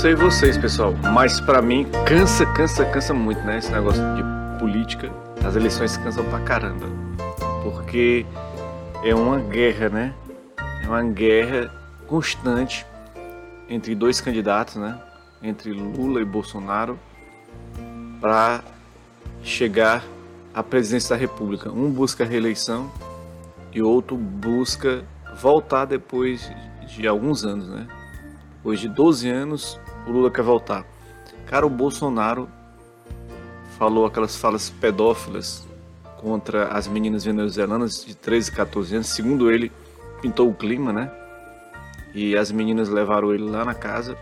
sei vocês, pessoal, mas para mim cansa, cansa, cansa muito, né? Esse negócio de política. As eleições cansam pra caramba. Porque é uma guerra, né? É uma guerra constante entre dois candidatos, né? Entre Lula e Bolsonaro para chegar à presidência da República. Um busca a reeleição e outro busca voltar depois de alguns anos, né? Depois de 12 anos, o Lula quer voltar. Cara, o Bolsonaro falou aquelas falas pedófilas contra as meninas venezuelanas de 13 e 14 anos. Segundo ele, pintou o clima, né? E as meninas levaram ele lá na casa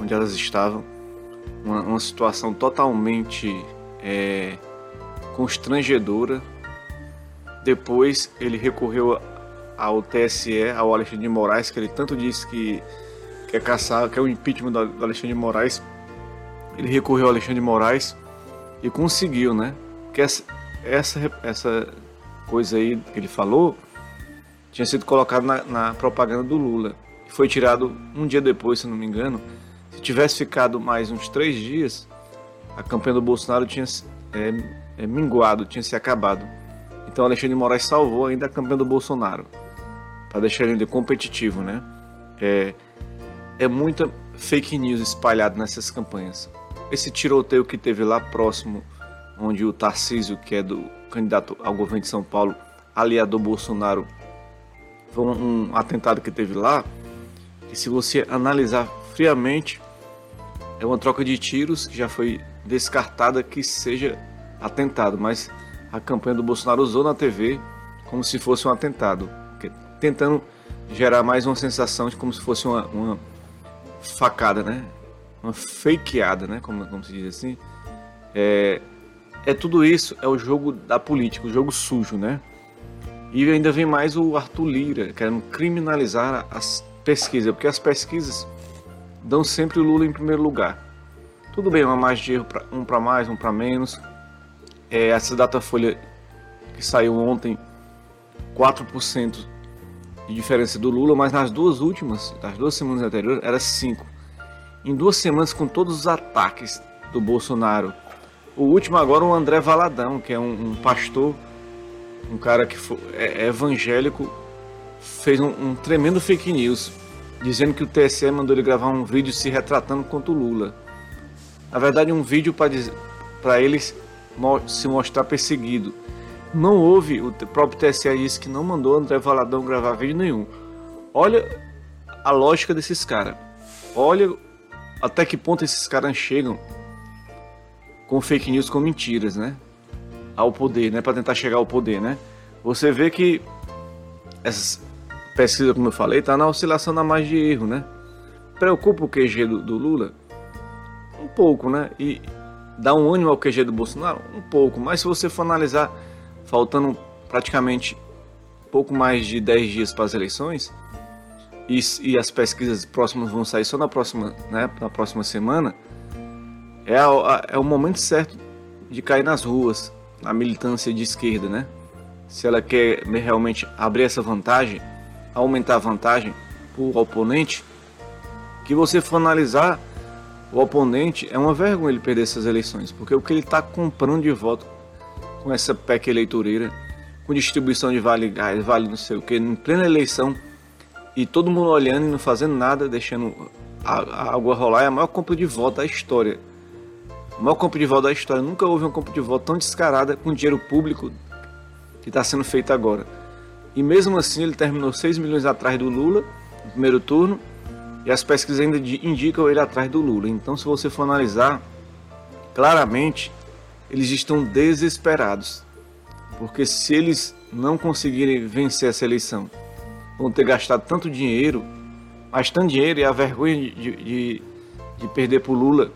onde elas estavam. Uma, uma situação totalmente é, constrangedora. Depois ele recorreu ao TSE, ao Alexandre de Moraes, que ele tanto disse que quer caçar, quer o impeachment do Alexandre de Moraes. Ele recorreu ao Alexandre de Moraes e conseguiu, né? Porque essa, essa, essa coisa aí que ele falou tinha sido colocado na, na propaganda do Lula. Foi tirado um dia depois, se não me engano. Se tivesse ficado mais uns três dias, a campanha do Bolsonaro tinha é, é, minguado, tinha se acabado. Então Alexandre de Moraes salvou ainda a campanha do Bolsonaro, para deixar ele competitivo, né? É, é muita fake news espalhada nessas campanhas. Esse tiroteio que teve lá próximo, onde o Tarcísio, que é do candidato ao governo de São Paulo, aliado do Bolsonaro, foi um, um atentado que teve lá. E se você analisar friamente, é uma troca de tiros que já foi descartada que seja atentado, mas a campanha do Bolsonaro usou na TV como se fosse um atentado, tentando gerar mais uma sensação de como se fosse uma, uma facada, né? Uma fakeada, né? Como, como se diz assim. É, é tudo isso, é o jogo da política, o jogo sujo, né? E ainda vem mais o Arthur Lira, querendo criminalizar as pesquisas, porque as pesquisas dão sempre o Lula em primeiro lugar. Tudo bem, uma margem de erro, pra, um para mais, um para menos. É, essa Datafolha que saiu ontem, 4% de diferença do Lula, mas nas duas últimas, nas duas semanas anteriores, era 5. Em duas semanas, com todos os ataques do Bolsonaro. O último agora, o André Valadão, que é um, um pastor, um cara que foi, é, é evangélico, fez um, um, tremendo fake news, dizendo que o TSE mandou ele gravar um vídeo se retratando contra o Lula. Na verdade, um vídeo para eles se mostrar perseguido. Não houve, o próprio TSE disse que não mandou André Valadão gravar vídeo nenhum. Olha a lógica desses caras. Olha até que ponto esses caras chegam com fake news com mentiras, né? Ao poder, né? Para tentar chegar ao poder, né? Você vê que essas pesquisas, como eu falei, tá na oscilação da margem de erro, né? Preocupa o QG do, do Lula? Um pouco, né? E dá um ânimo ao QG do Bolsonaro? Um pouco. Mas se você for analisar faltando praticamente pouco mais de 10 dias para as eleições, e, e, as pesquisas próximas vão sair só na próxima, né, na próxima semana, é, a, a, é o momento certo de cair nas ruas, na militância de esquerda, né? Se ela quer realmente abrir essa vantagem, aumentar a vantagem para o oponente, que você for analisar, o oponente é uma vergonha ele perder essas eleições, porque o que ele está comprando de voto com essa PEC eleitoreira, com distribuição de vale gás, vale não sei o que, em plena eleição, e todo mundo olhando e não fazendo nada, deixando a, a água rolar, é a maior compra de voto da história. A maior compra de voto da história. Nunca houve uma compra de voto tão descarada com dinheiro público que está sendo feita agora. E mesmo assim ele terminou 6 milhões atrás do Lula no primeiro turno e as pesquisas ainda indicam ele atrás do Lula. Então se você for analisar claramente eles estão desesperados. Porque se eles não conseguirem vencer essa eleição, vão ter gastado tanto dinheiro, mas tanto dinheiro e a vergonha de, de, de perder para o Lula,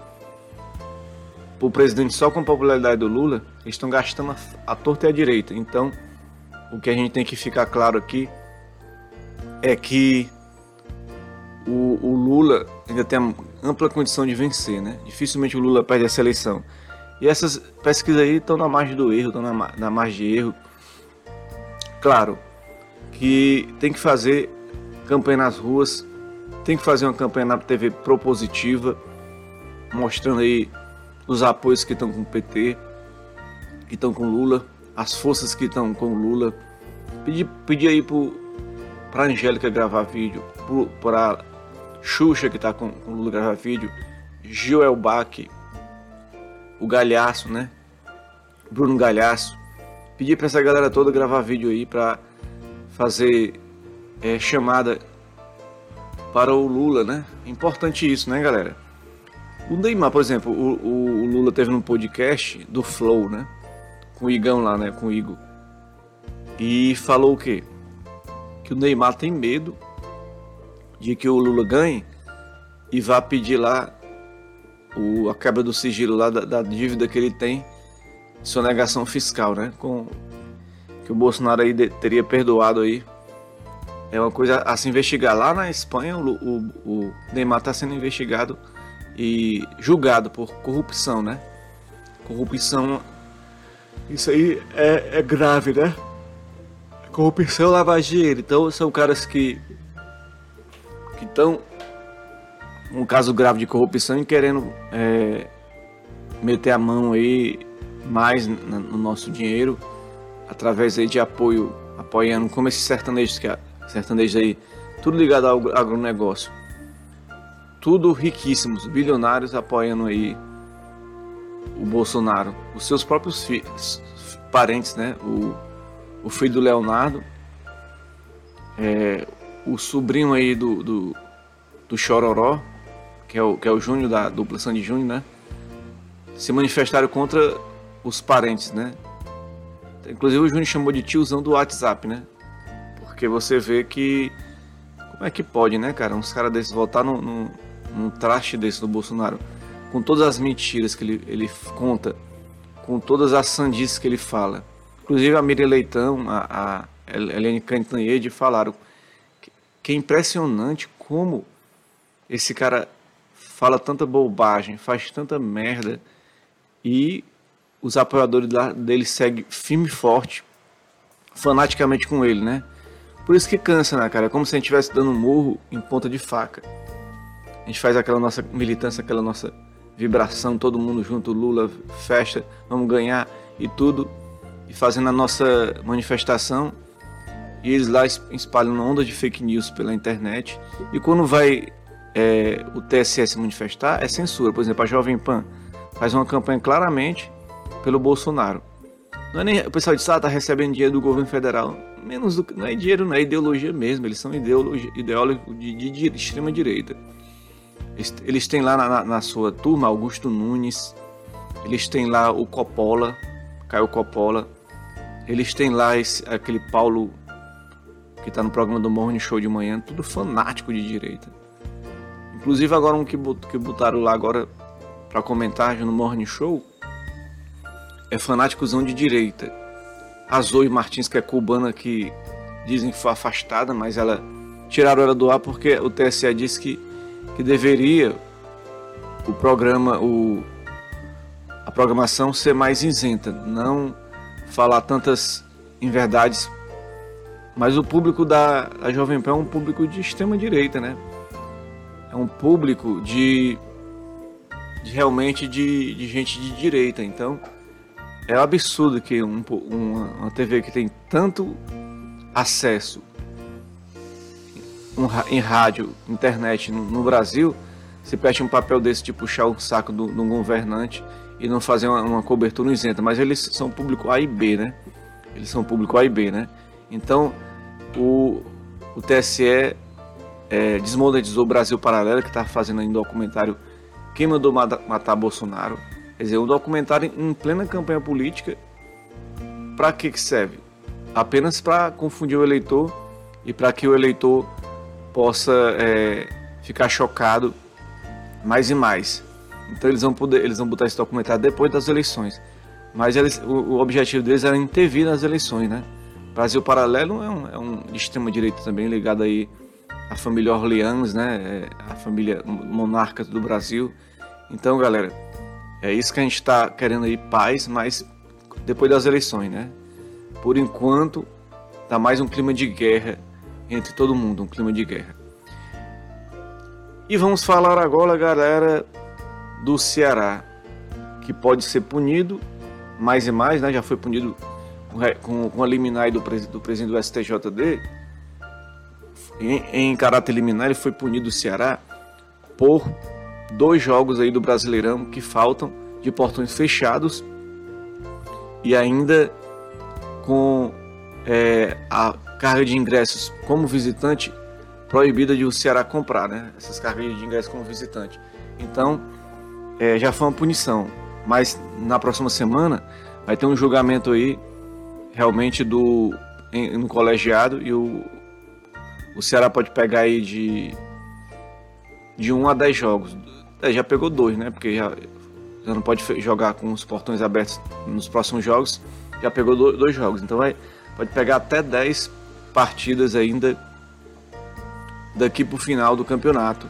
para o presidente só com a popularidade do Lula, eles estão gastando a, a torta e a direita. Então, o que a gente tem que ficar claro aqui é que o, o Lula ainda tem ampla condição de vencer, né? Dificilmente o Lula perde essa eleição. E essas pesquisas aí estão na margem do erro, estão na, na margem de erro. Claro que tem que fazer campanha nas ruas, tem que fazer uma campanha na TV propositiva, mostrando aí os apoios que estão com o PT, que estão com Lula, as forças que estão com Lula. Pedir, pedir aí para Angélica gravar vídeo, para Xuxa que está com, com Lula gravar vídeo, Gil Bach, o Galhaço, né? Bruno Galhaço. Pedir para essa galera toda gravar vídeo aí para fazer é, chamada para o Lula, né? Importante isso, né, galera? O Neymar, por exemplo, o, o, o Lula teve num podcast do Flow, né? Com o Igão lá, né? Com o Igor. E falou o quê? Que o Neymar tem medo de que o Lula ganhe e vá pedir lá o, a quebra do sigilo lá da, da dívida que ele tem, sonegação fiscal, né? Com que o Bolsonaro aí de, teria perdoado aí. É uma coisa a se investigar. Lá na Espanha, o, o, o Neymar está sendo investigado e julgado por corrupção, né? Corrupção, isso aí é, é grave, né? Corrupção, lavagem dinheiro. Então são caras que que estão um caso grave de corrupção e querendo é, meter a mão aí mais no nosso dinheiro através aí de apoio, apoiando como esses sertanejos que sertanejos aí, tudo ligado ao agronegócio. Tudo riquíssimos, bilionários apoiando aí o Bolsonaro, os seus próprios filhos, parentes, né? O, o filho do Leonardo, é, o sobrinho aí do, do, do Chororó, que é o, que é o Júnior da dupla Sandy Júnior, né? Se manifestaram contra os parentes, né? Inclusive o Júnior chamou de tiozão do WhatsApp, né? Porque você vê que. Como é que pode, né, cara? Uns caras desses voltar num, num, num traste desse do Bolsonaro. Com todas as mentiras que ele, ele conta. Com todas as sandices que ele fala. Inclusive a Miriam Leitão, a, a Helene Cantanhede falaram que, que é impressionante como esse cara fala tanta bobagem, faz tanta merda e os apoiadores dele seguem firme e forte, fanaticamente com ele, né? Por isso que cansa, né, cara? É como se a gente estivesse dando um morro em ponta de faca. A gente faz aquela nossa militância, aquela nossa vibração, todo mundo junto, Lula, festa, vamos ganhar e tudo, e fazendo a nossa manifestação. E eles lá espalham onda de fake news pela internet. E quando vai é, o TSE se manifestar, é censura. Por exemplo, a Jovem Pan faz uma campanha claramente pelo Bolsonaro. Não é nem, o pessoal diz, ah, tá recebendo dinheiro do governo federal. Menos do, não é dinheiro, não é ideologia mesmo. Eles são ideólogos de, de, de, extrema direita. Eles, eles têm lá na, na, sua turma Augusto Nunes. Eles têm lá o Coppola, Caio Coppola. Eles têm lá esse, aquele Paulo que está no programa do Morning Show de manhã, tudo fanático de direita. Inclusive agora um que, que botaram lá agora para comentar no Morning Show é fanáticozão de direita. A Zoe Martins, que é cubana, que dizem que foi afastada, mas ela tiraram ela do ar porque o TSE disse que, que deveria o programa, o, a programação ser mais isenta, não falar tantas inverdades. Mas o público da, da Jovem Pan é um público de extrema direita, né? É um público de, de realmente de, de, gente de direita. Então é um absurdo que um, uma, uma TV que tem tanto acesso um, em rádio, internet no, no, Brasil, se preste um papel desse de puxar o saco de um governante e não fazer uma, uma, cobertura isenta. Mas eles são público A e B, né? Eles são público A e B, né? Então o, o TSE é, desmonetizou o Brasil Paralelo, que está fazendo um documentário Quem Mandou Matar Bolsonaro. Quer dizer, um documentário em plena campanha política. Para que, que serve? Apenas para confundir o eleitor e para que o eleitor possa é, ficar chocado mais e mais. Então eles vão poder, eles vão botar esse documentário depois das eleições. Mas eles, o, o, objetivo deles era intervir nas eleições, né? Brasil Paralelo é um, é um de extrema direita também ligado aí a família Orleans, né? É, a família monarca do Brasil. Então, galera, é isso que a gente está querendo aí, paz, mas depois das eleições, né? Por enquanto, tá mais um clima de guerra entre todo mundo, um clima de guerra. E vamos falar agora, galera, do Ceará, que pode ser punido mais e mais, né? Já foi punido com, com a liminar do, do presidente do STJD. Em, em caráter liminar, ele foi punido o Ceará por dois jogos aí do Brasileirão que faltam de portões fechados e ainda com é, a carga de ingressos como visitante proibida de o Ceará comprar, né? Essas cargas de ingressos como visitante. Então, é, já foi uma punição. Mas na próxima semana vai ter um julgamento aí realmente do em, no colegiado e o, o Ceará pode pegar aí de de 1 a 10 jogos. É, já pegou dois, né? Porque já, já não pode jogar com os portões abertos nos próximos jogos. Já pegou dois jogos. Então vai, pode pegar até 10 partidas ainda daqui para o final do campeonato.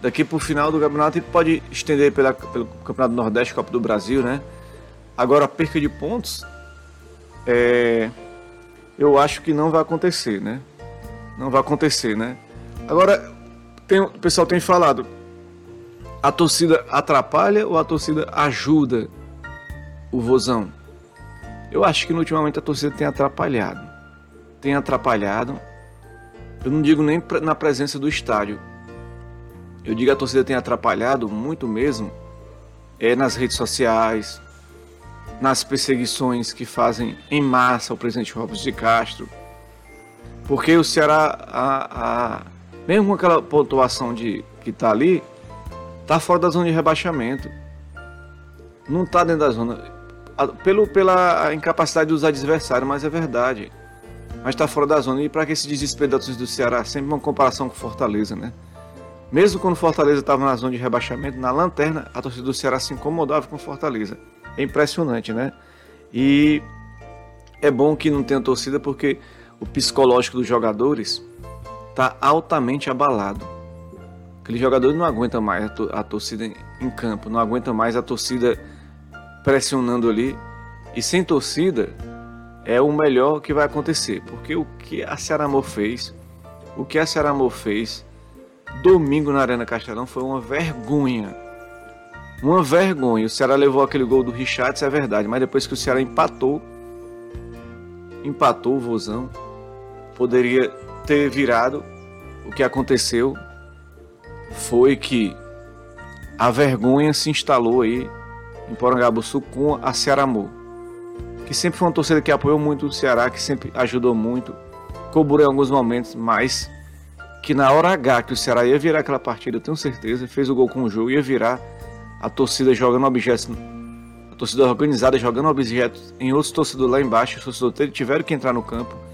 Daqui para o final do campeonato e pode estender pela, pelo Campeonato do Nordeste, Copa do Brasil, né? Agora a perca de pontos, é, eu acho que não vai acontecer, né? Não vai acontecer, né? Agora, tem, o pessoal tem falado, a torcida atrapalha ou a torcida ajuda o Vozão? Eu acho que ultimamente a torcida tem atrapalhado. Tem atrapalhado. Eu não digo nem na presença do estádio. Eu digo a torcida tem atrapalhado muito mesmo é nas redes sociais, nas perseguições que fazem em massa o presidente Robson de Castro. Porque o Ceará, a, a, mesmo com aquela pontuação de, que está ali, está fora da zona de rebaixamento. Não está dentro da zona. Pelo, pela incapacidade dos adversários, mas é verdade. Mas está fora da zona. E para que esse desespero da do Ceará? Sempre uma comparação com Fortaleza, né? Mesmo quando Fortaleza estava na zona de rebaixamento, na lanterna, a torcida do Ceará se incomodava com Fortaleza. É impressionante, né? E é bom que não tenha torcida porque o psicológico dos jogadores está altamente abalado. Aquele jogador não aguenta mais a, to a torcida em campo, não aguenta mais a torcida pressionando ali. E sem torcida é o melhor que vai acontecer, porque o que a Cearamor fez, o que a Cearamor fez domingo na Arena Castelão foi uma vergonha. Uma vergonha. O Ceará levou aquele gol do Richard, isso é verdade, mas depois que o Ceará empatou, empatou o Vozão, poderia ter virado. O que aconteceu foi que a vergonha se instalou aí em Porangabuçu com a Cearamô, que sempre foi uma torcida que apoiou muito o Ceará, que sempre ajudou muito, cobrou em alguns momentos, mas que na hora H que o Ceará ia virar aquela partida, eu tenho certeza, fez o gol com o jogo, ia virar a torcida jogando objetos, a torcida organizada jogando objetos em outros torcedores lá embaixo, os torcedores tiveram que entrar no campo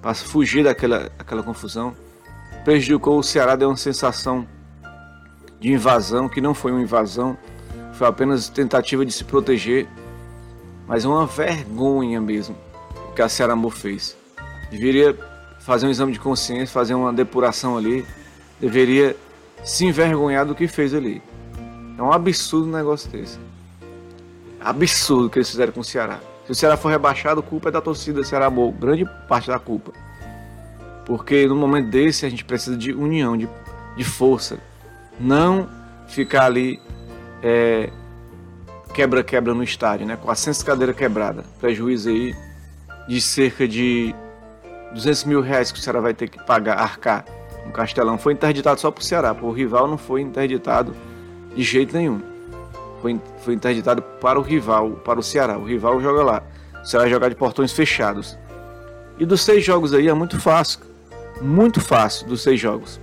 para fugir daquela, daquela confusão. Prejudicou o Ceará, deu uma sensação de invasão, que não foi uma invasão, foi apenas tentativa de se proteger, mas uma vergonha mesmo o que a Ceará fez. Deveria fazer um exame de consciência, fazer uma depuração ali, deveria se envergonhar do que fez ali. É um absurdo um negócio desse. Absurdo o que eles fizeram com o Ceará. Se o Ceará for rebaixado, culpa é da torcida Ceará Boa, grande parte da culpa. Porque no momento desse a gente precisa de união, de, de força, não ficar ali é, quebra-quebra no estádio, né? Com a cadeira quebrada. Prejuízo aí de cerca de 200 mil reais que o Ceará vai ter que pagar, arcar no Castelão. Foi interditado só para o Ceará, o rival não foi interditado de jeito nenhum. Foi, foi interditado para o rival, para o Ceará. O rival joga lá. O Ceará jogar de portões fechados. E dos seis jogos aí é muito fácil. Muito fácil dos seis jogos.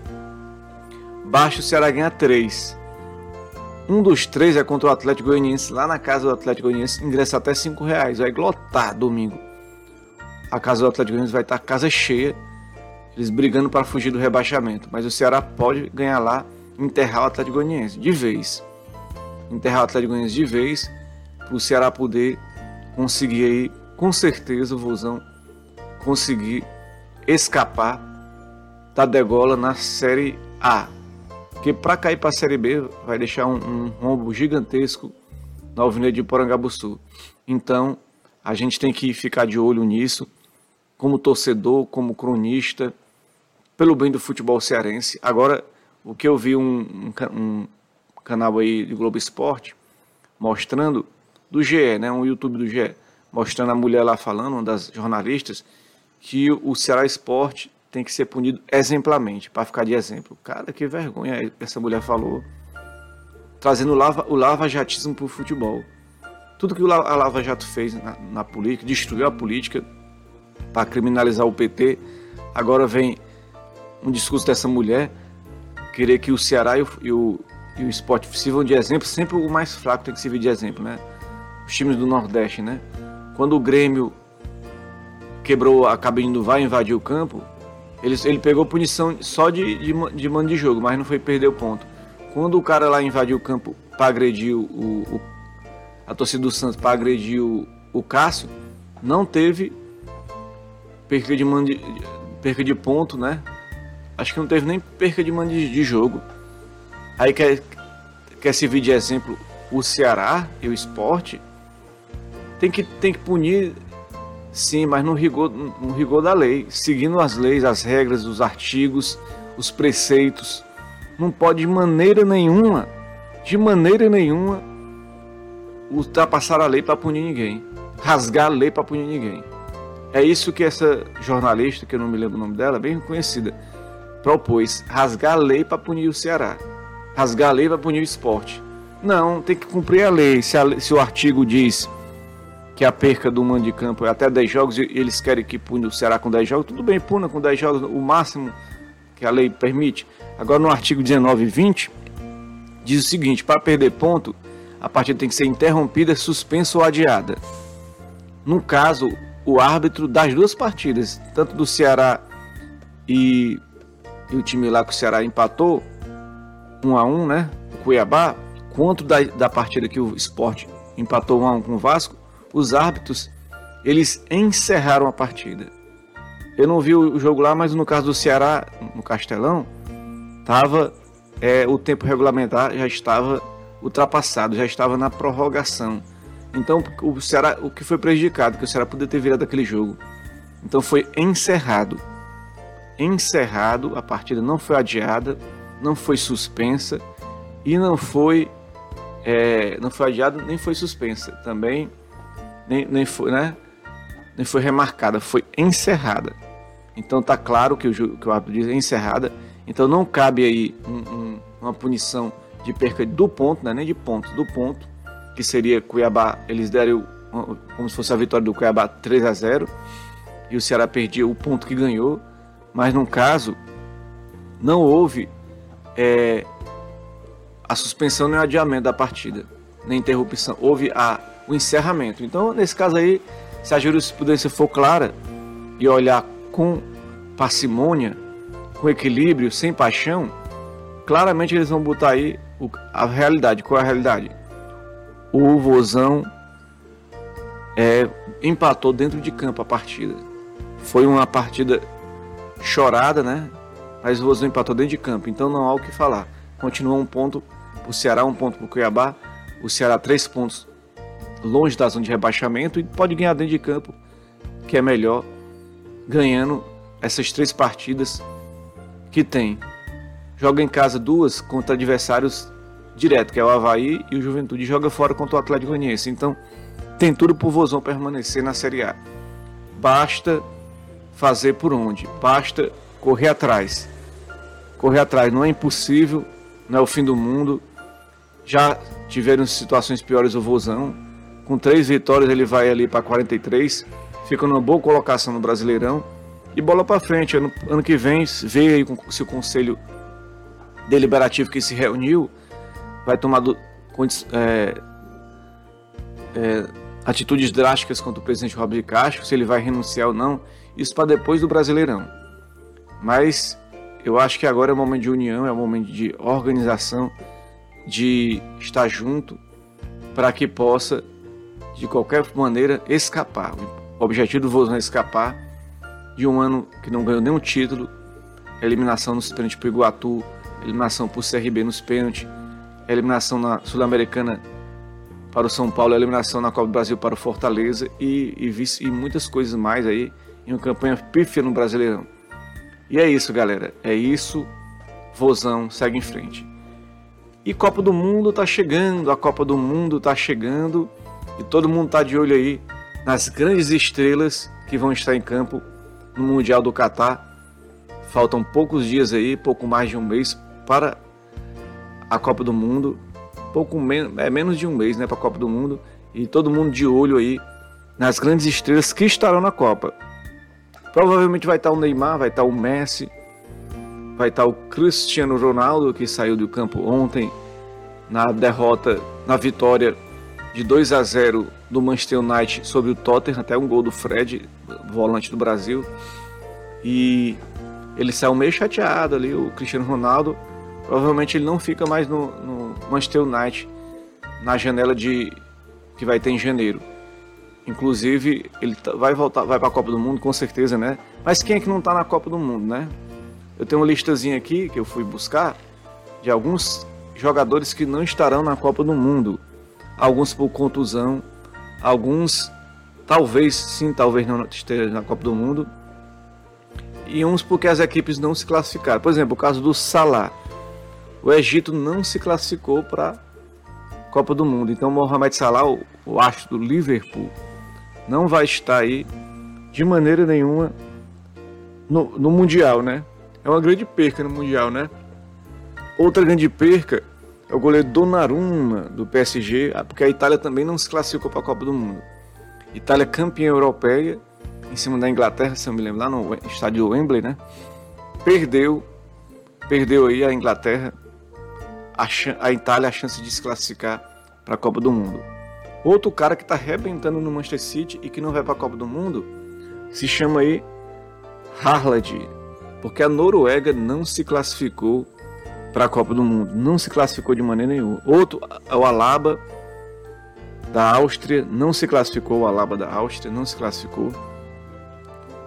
Baixa o Ceará ganha 3. Um dos três é contra o Atlético Goianiense, lá na casa do Atlético Goianiense, ingressa até 5 reais. Vai lotar domingo. A casa do Atlético Goianiense vai estar casa cheia, eles brigando para fugir do rebaixamento. Mas o Ceará pode ganhar lá, enterrar o Atlético Goianiense de vez. Enterrar o Atlético Goianiense de vez, para o Ceará poder conseguir aí, com certeza, o Vozão conseguir escapar da degola na Série A. Porque para cair para a Série B vai deixar um, um rombo gigantesco na Alvinegro de Porangabuçu. Então a gente tem que ficar de olho nisso, como torcedor, como cronista, pelo bem do futebol cearense. Agora O que eu vi um, um canal aí de Globo Esporte mostrando do GE, né, um YouTube do GE, mostrando a mulher lá falando, uma das jornalistas, que o Ceará Esporte tem que ser punido exemplarmente, para ficar de exemplo. Cara, que vergonha essa mulher falou. Trazendo o, lava, o lava-jatismo para o futebol. Tudo que a Lava Jato fez na, na política, destruiu a política para criminalizar o PT. Agora vem um discurso dessa mulher querer que o Ceará e o, e o, e o esporte sirvam de exemplo. Sempre o mais fraco tem que servir de exemplo, né? Os times do Nordeste, né? Quando o Grêmio quebrou a cabine do VAR invadiu o campo, ele, ele pegou punição só de, de, de mano de jogo, mas não foi perder o ponto. Quando o cara lá invadiu o campo para agredir o, o, a torcida do Santos para agredir o, o Cássio, não teve perca de, mando de, perca de ponto, né? Acho que não teve nem perca de mando de, de jogo. Aí quer, quer servir de exemplo o Ceará e o esporte. Tem que, tem que punir Sim, mas no rigor, no rigor da lei, seguindo as leis, as regras, os artigos, os preceitos. Não pode de maneira nenhuma, de maneira nenhuma, ultrapassar a lei para punir ninguém, rasgar a lei para punir ninguém. É isso que essa jornalista, que eu não me lembro o nome dela, bem conhecida, propôs: rasgar a lei para punir o Ceará, rasgar a lei para punir o esporte. Não, tem que cumprir a lei. Se, a, se o artigo diz que a perca do mando de campo é até 10 jogos e eles querem que pune o Ceará com 10 jogos, tudo bem, puna com 10 jogos, o máximo que a lei permite. Agora no artigo 19 e 20 diz o seguinte: para perder ponto, a partida tem que ser interrompida, suspensa ou adiada. No caso, o árbitro das duas partidas, tanto do Ceará e, e o time lá que o Ceará empatou, 1 a 1 né? O Cuiabá, quanto da, da partida que o esporte empatou 1 a 1 com o Vasco, os árbitros eles encerraram a partida. Eu não vi o jogo lá, mas no caso do Ceará, no Castelão, tava é, o tempo regulamentar já estava ultrapassado, já estava na prorrogação. Então o Ceará, o que foi prejudicado, que o Ceará poderia ter virado aquele jogo. Então foi encerrado. Encerrado, a partida não foi adiada, não foi suspensa e não foi é, não foi adiada nem foi suspensa. Também nem, nem, foi, né? nem foi remarcada, foi encerrada. Então tá claro que o, que o árbitro diz é encerrada. Então não cabe aí um, um, uma punição de perca do ponto, né? nem de ponto, do ponto, que seria Cuiabá, eles deram como se fosse a vitória do Cuiabá 3 a 0 e o Ceará perdia o ponto que ganhou, mas no caso não houve é, a suspensão nem o adiamento da partida, nem interrupção, houve a o encerramento. Então, nesse caso aí, se a jurisprudência for clara e olhar com parcimônia, com equilíbrio, sem paixão, claramente eles vão botar aí a realidade. Qual é a realidade? O Vozão é, empatou dentro de campo a partida. Foi uma partida chorada, né? Mas o Vozão empatou dentro de campo, então não há o que falar. Continua um ponto o Ceará, um ponto para o Cuiabá. O Ceará, três pontos longe da zona de rebaixamento e pode ganhar dentro de campo, que é melhor, ganhando essas três partidas que tem. Joga em casa duas contra adversários direto, que é o Havaí e o Juventude. Joga fora contra o Atlético Goianiense. Então, tem tudo para o Vozão permanecer na Série A. Basta fazer por onde? Basta correr atrás. Correr atrás não é impossível, não é o fim do mundo. Já tiveram situações piores o Vozão, com três vitórias, ele vai ali para 43, fica numa boa colocação no Brasileirão. E bola para frente. Ano, ano que vem, vê aí se o conselho deliberativo que se reuniu vai tomar do, é, é, atitudes drásticas contra o presidente Robert Castro, se ele vai renunciar ou não. Isso para depois do Brasileirão. Mas eu acho que agora é o momento de união, é o momento de organização, de estar junto para que possa de qualquer maneira escapar. O objetivo do Vozão é escapar de um ano que não ganhou nenhum título, eliminação nos pênaltis para o Iguatu, eliminação para o CRB nos pênaltis, eliminação na Sul-Americana para o São Paulo, eliminação na Copa do Brasil para o Fortaleza e, e, e muitas coisas mais aí em uma campanha pífia no Brasileirão. E é isso, galera. É isso. Vozão segue em frente. E Copa do Mundo tá chegando, a Copa do Mundo tá chegando e todo mundo tá de olho aí nas grandes estrelas que vão estar em campo no Mundial do Catar. Faltam poucos dias aí, pouco mais de um mês para a Copa do Mundo. Pouco menos, é menos de um mês, né, para a Copa do Mundo e todo mundo de olho aí nas grandes estrelas que estarão na Copa. Provavelmente vai estar o Neymar, vai estar o Messi, vai estar o Cristiano Ronaldo, que saiu do campo ontem na derrota, na vitória de 2 a 0 do Manchester United sobre o Tottenham, até um gol do Fred, volante do Brasil. E ele saiu meio chateado ali, o Cristiano Ronaldo. Provavelmente ele não fica mais no, no Manchester United na janela de que vai ter em janeiro. Inclusive, ele tá, vai voltar, vai para a Copa do Mundo com certeza, né? Mas quem é que não está na Copa do Mundo, né? Eu tenho uma listazinha aqui que eu fui buscar de alguns jogadores que não estarão na Copa do Mundo. Alguns por contusão, alguns talvez sim, talvez não estejam na Copa do Mundo. E uns porque as equipes não se classificaram. Por exemplo, o caso do Salah. O Egito não se classificou para Copa do Mundo. Então, Mohamed Salah, o astro do Liverpool, não vai estar aí de maneira nenhuma no, no Mundial, né? é uma grande perca no Mundial, né? Outra grande perca é o goleiro Donnarumma do PSG, ah, porque a Itália também não se classificou para a Copa do Mundo. Itália campeã europeia, em cima da Inglaterra, se eu me lembro, lá no estádio Wembley, né? Perdeu, perdeu aí a Inglaterra, a, a Itália a chance de se classificar para a Copa do Mundo. Outro cara que está arrebentando no Manchester City e que não vai para a Copa do Mundo se chama aí Haaland, porque a Noruega não se classificou para a Copa do Mundo, não se classificou de maneira nenhuma. Outro, o Alaba da Áustria, não se classificou, o Alaba da Áustria não se classificou.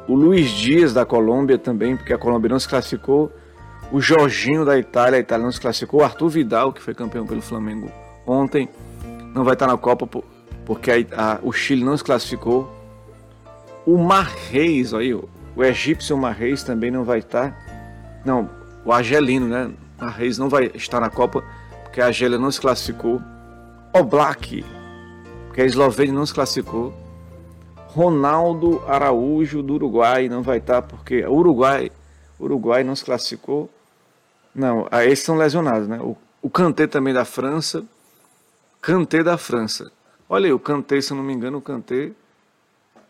O Luiz Dias da Colômbia também, porque a Colômbia não se classificou. O Jorginho da Itália, a Itália não se classificou. O Arthur Vidal, que foi campeão pelo Flamengo ontem, não vai estar na Copa porque a, a, o Chile não se classificou. O Marreis, aí, o egípcio Marreis também não vai estar. Não, o argelino, né? Marreis não vai estar na Copa porque a Argélia não se classificou. O Black, porque a Eslovênia não se classificou. Ronaldo Araújo do Uruguai não vai estar porque o Uruguai, Uruguai não se classificou. Não, esses são lesionados, né? O, o Kanté também da França. Kanté da França. Olha aí, o Kanté, se eu não me engano, o Kanté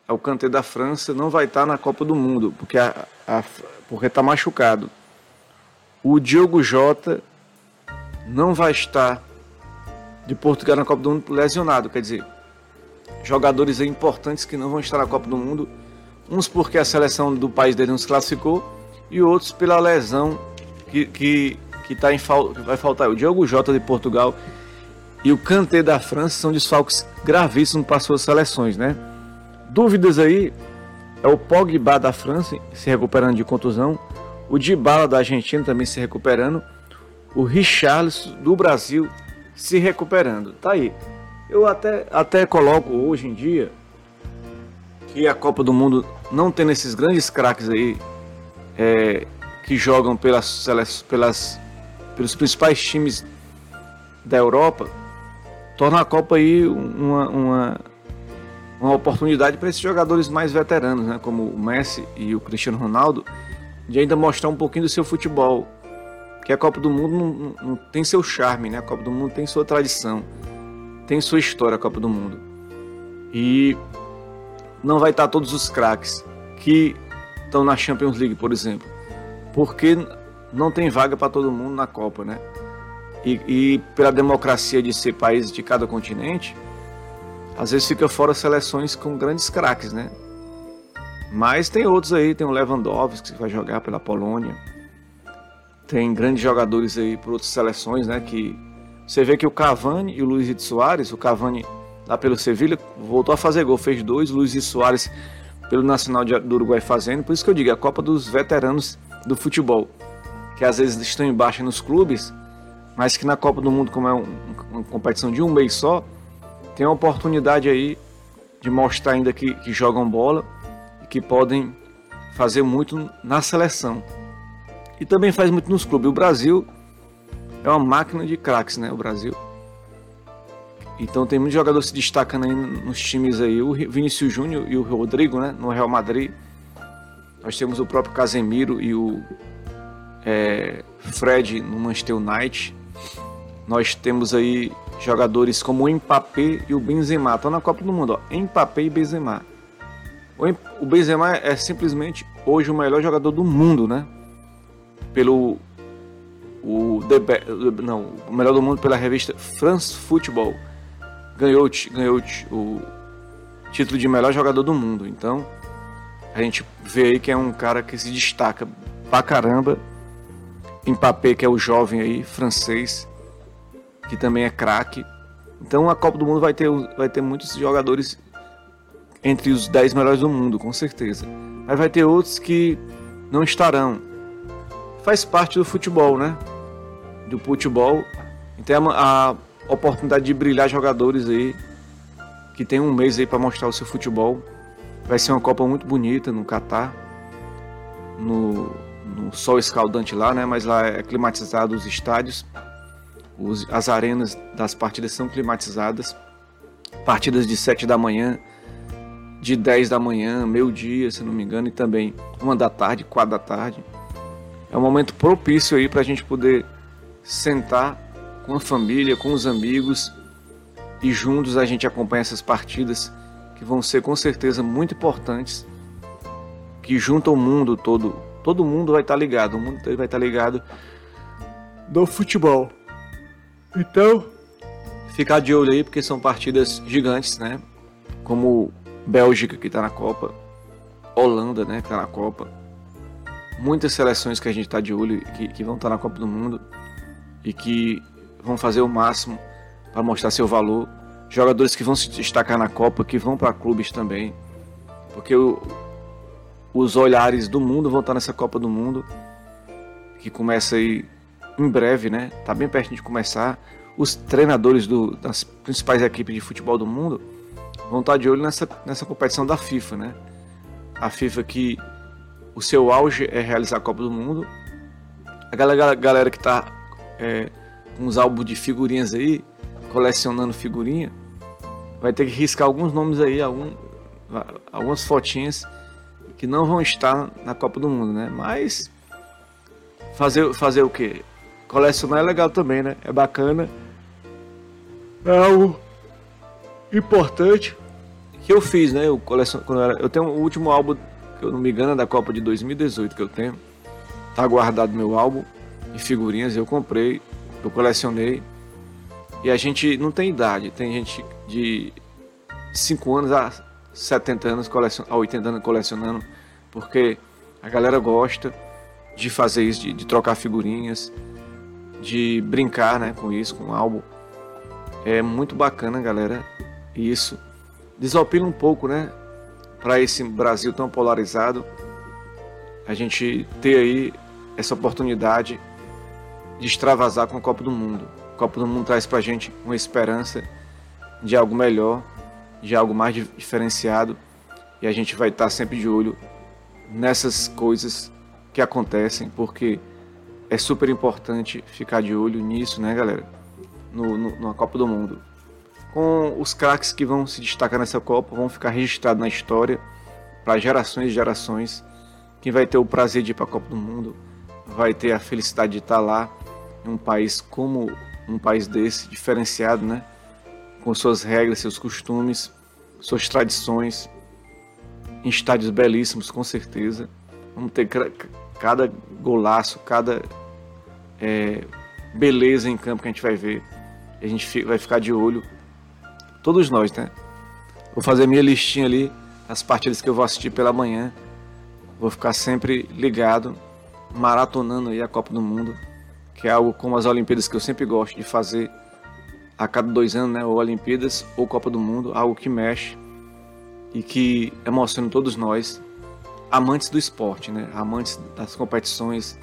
o Kanté da França não vai estar na Copa do Mundo, porque a, a porque está machucado. O Diogo Jota não vai estar de Portugal na Copa do Mundo lesionado, quer dizer, jogadores importantes que não vão estar na Copa do Mundo, uns porque a seleção do país dele não se classificou e outros pela lesão que, que, que, tá em, que vai faltar. O Diogo Jota de Portugal e o Kanté da França são desfalques gravíssimos para suas seleções, né? Dúvidas aí é o Pogba da França se recuperando de contusão, o Dybala da Argentina também se recuperando, o Richarlison do Brasil se recuperando. Tá aí. Eu até, até coloco hoje em dia que a Copa do Mundo não tendo esses grandes craques aí é, que jogam pelas, pelas, pelos principais times da Europa, torna a Copa aí uma, uma uma oportunidade para esses jogadores mais veteranos, né, como o Messi e o Cristiano Ronaldo, de ainda mostrar um pouquinho do seu futebol. Que a Copa do Mundo não, não, não tem seu charme, né? A Copa do Mundo tem sua tradição, tem sua história a Copa do Mundo. E não vai estar todos os craques que estão na Champions League, por exemplo, porque não tem vaga para todo mundo na Copa, né? E, e pela democracia de ser países de cada continente, às vezes fica fora seleções com grandes craques, né? Mas tem outros aí, tem o Lewandowski que vai jogar pela Polônia. Tem grandes jogadores aí por outras seleções, né? Que você vê que o Cavani e o Luiz Soares, o Cavani lá pelo Sevilha voltou a fazer gol, fez dois, Luiz Soares pelo Nacional do Uruguai fazendo. Por isso que eu digo, é a Copa dos veteranos do futebol, que às vezes estão embaixo nos clubes, mas que na Copa do Mundo, como é um, uma competição de um mês só, tem a oportunidade aí de mostrar ainda que, que jogam bola e que podem fazer muito na seleção. E também faz muito nos clubes. O Brasil é uma máquina de craques, né? O Brasil. Então tem muitos jogadores se destacando aí nos times aí. O Vinícius Júnior e o Rodrigo, né? No Real Madrid. Nós temos o próprio Casemiro e o é, Fred no Manchester United. Nós temos aí jogadores como o Mbappé e o Benzema. Estão na Copa do Mundo, ó. Mbappé e Benzema. O Benzema é simplesmente hoje o melhor jogador do mundo, né? Pelo o não, o melhor do mundo pela revista France Football. Ganhou, ganhou o título de melhor jogador do mundo. Então, a gente vê aí que é um cara que se destaca pra caramba. Mbappé, que é o jovem aí, francês, que também é craque. Então a Copa do Mundo vai ter, vai ter muitos jogadores entre os 10 melhores do mundo, com certeza. Mas vai ter outros que não estarão. Faz parte do futebol, né? Do futebol. Então a, oportunidade de brilhar jogadores aí que tem um mês aí para mostrar o seu futebol. Vai ser uma Copa muito bonita no Catar. No, no sol escaldante lá, né? Mas lá é climatizado os estádios. Os, as arenas das partidas são climatizadas. Partidas de 7 da manhã, de 10 da manhã, meio-dia, se não me engano, e também uma da tarde, quatro da tarde. É um momento propício aí para a gente poder sentar com a família, com os amigos e juntos a gente acompanha essas partidas que vão ser com certeza muito importantes, que juntam o mundo todo. Todo mundo vai estar ligado, o mundo vai estar ligado do futebol. Então, ficar de olho aí porque são partidas gigantes, né? Como Bélgica que está na Copa, Holanda, né, que está na Copa. Muitas seleções que a gente está de olho que, que vão estar tá na Copa do Mundo e que vão fazer o máximo para mostrar seu valor. Jogadores que vão se destacar na Copa, que vão para clubes também, porque o, os olhares do mundo vão estar tá nessa Copa do Mundo, que começa aí em breve, né? Tá bem perto de começar. Os treinadores do, das principais equipes de futebol do mundo vão estar de olho nessa, nessa competição da FIFA, né? A FIFA que o seu auge é realizar a Copa do Mundo. A galera, galera que está é, com os álbuns de figurinhas aí, colecionando figurinha, vai ter que riscar alguns nomes aí, algum, algumas fotinhas que não vão estar na Copa do Mundo, né? Mas fazer, fazer o que? Colecionar é legal também, né? É bacana. É algo importante que eu fiz, né? Eu coleciono, quando eu, era, eu tenho o último álbum, que eu não me engano, é da Copa de 2018 que eu tenho. Tá guardado meu álbum de figurinhas, eu comprei, eu colecionei. E a gente não tem idade, tem gente de 5 anos a 70 anos, colecion, a 80 anos colecionando, porque a galera gosta de fazer isso, de, de trocar figurinhas, de brincar né, com isso, com o álbum. É muito bacana, galera, isso desopila um pouco, né? Para esse Brasil tão polarizado, a gente ter aí essa oportunidade de extravasar com a Copa do Mundo. A Copa do Mundo traz para a gente uma esperança de algo melhor, de algo mais diferenciado, e a gente vai estar tá sempre de olho nessas coisas que acontecem, porque é super importante ficar de olho nisso, né, galera? No, no, na Copa do Mundo com os craques que vão se destacar nessa Copa, vão ficar registrados na história para gerações e gerações. Quem vai ter o prazer de ir para a Copa do Mundo vai ter a felicidade de estar lá em um país como um país desse, diferenciado, né? Com suas regras, seus costumes, suas tradições, em estádios belíssimos, com certeza. Vamos ter cada golaço, cada é, beleza em campo que a gente vai ver. A gente vai ficar de olho Todos nós, né? Vou fazer minha listinha ali, as partidas que eu vou assistir pela manhã. Vou ficar sempre ligado, maratonando aí a Copa do Mundo, que é algo como as Olimpíadas que eu sempre gosto de fazer a cada dois anos, né? Ou Olimpíadas ou Copa do Mundo, algo que mexe e que emociona todos nós, amantes do esporte, né? Amantes das competições,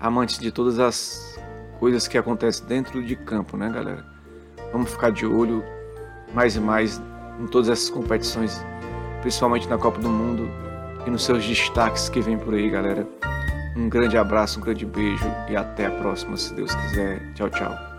amantes de todas as coisas que acontecem dentro de campo, né, galera? Vamos ficar de olho mais e mais em todas essas competições, principalmente na Copa do Mundo e nos seus destaques que vem por aí, galera. Um grande abraço, um grande beijo e até a próxima, se Deus quiser. Tchau, tchau.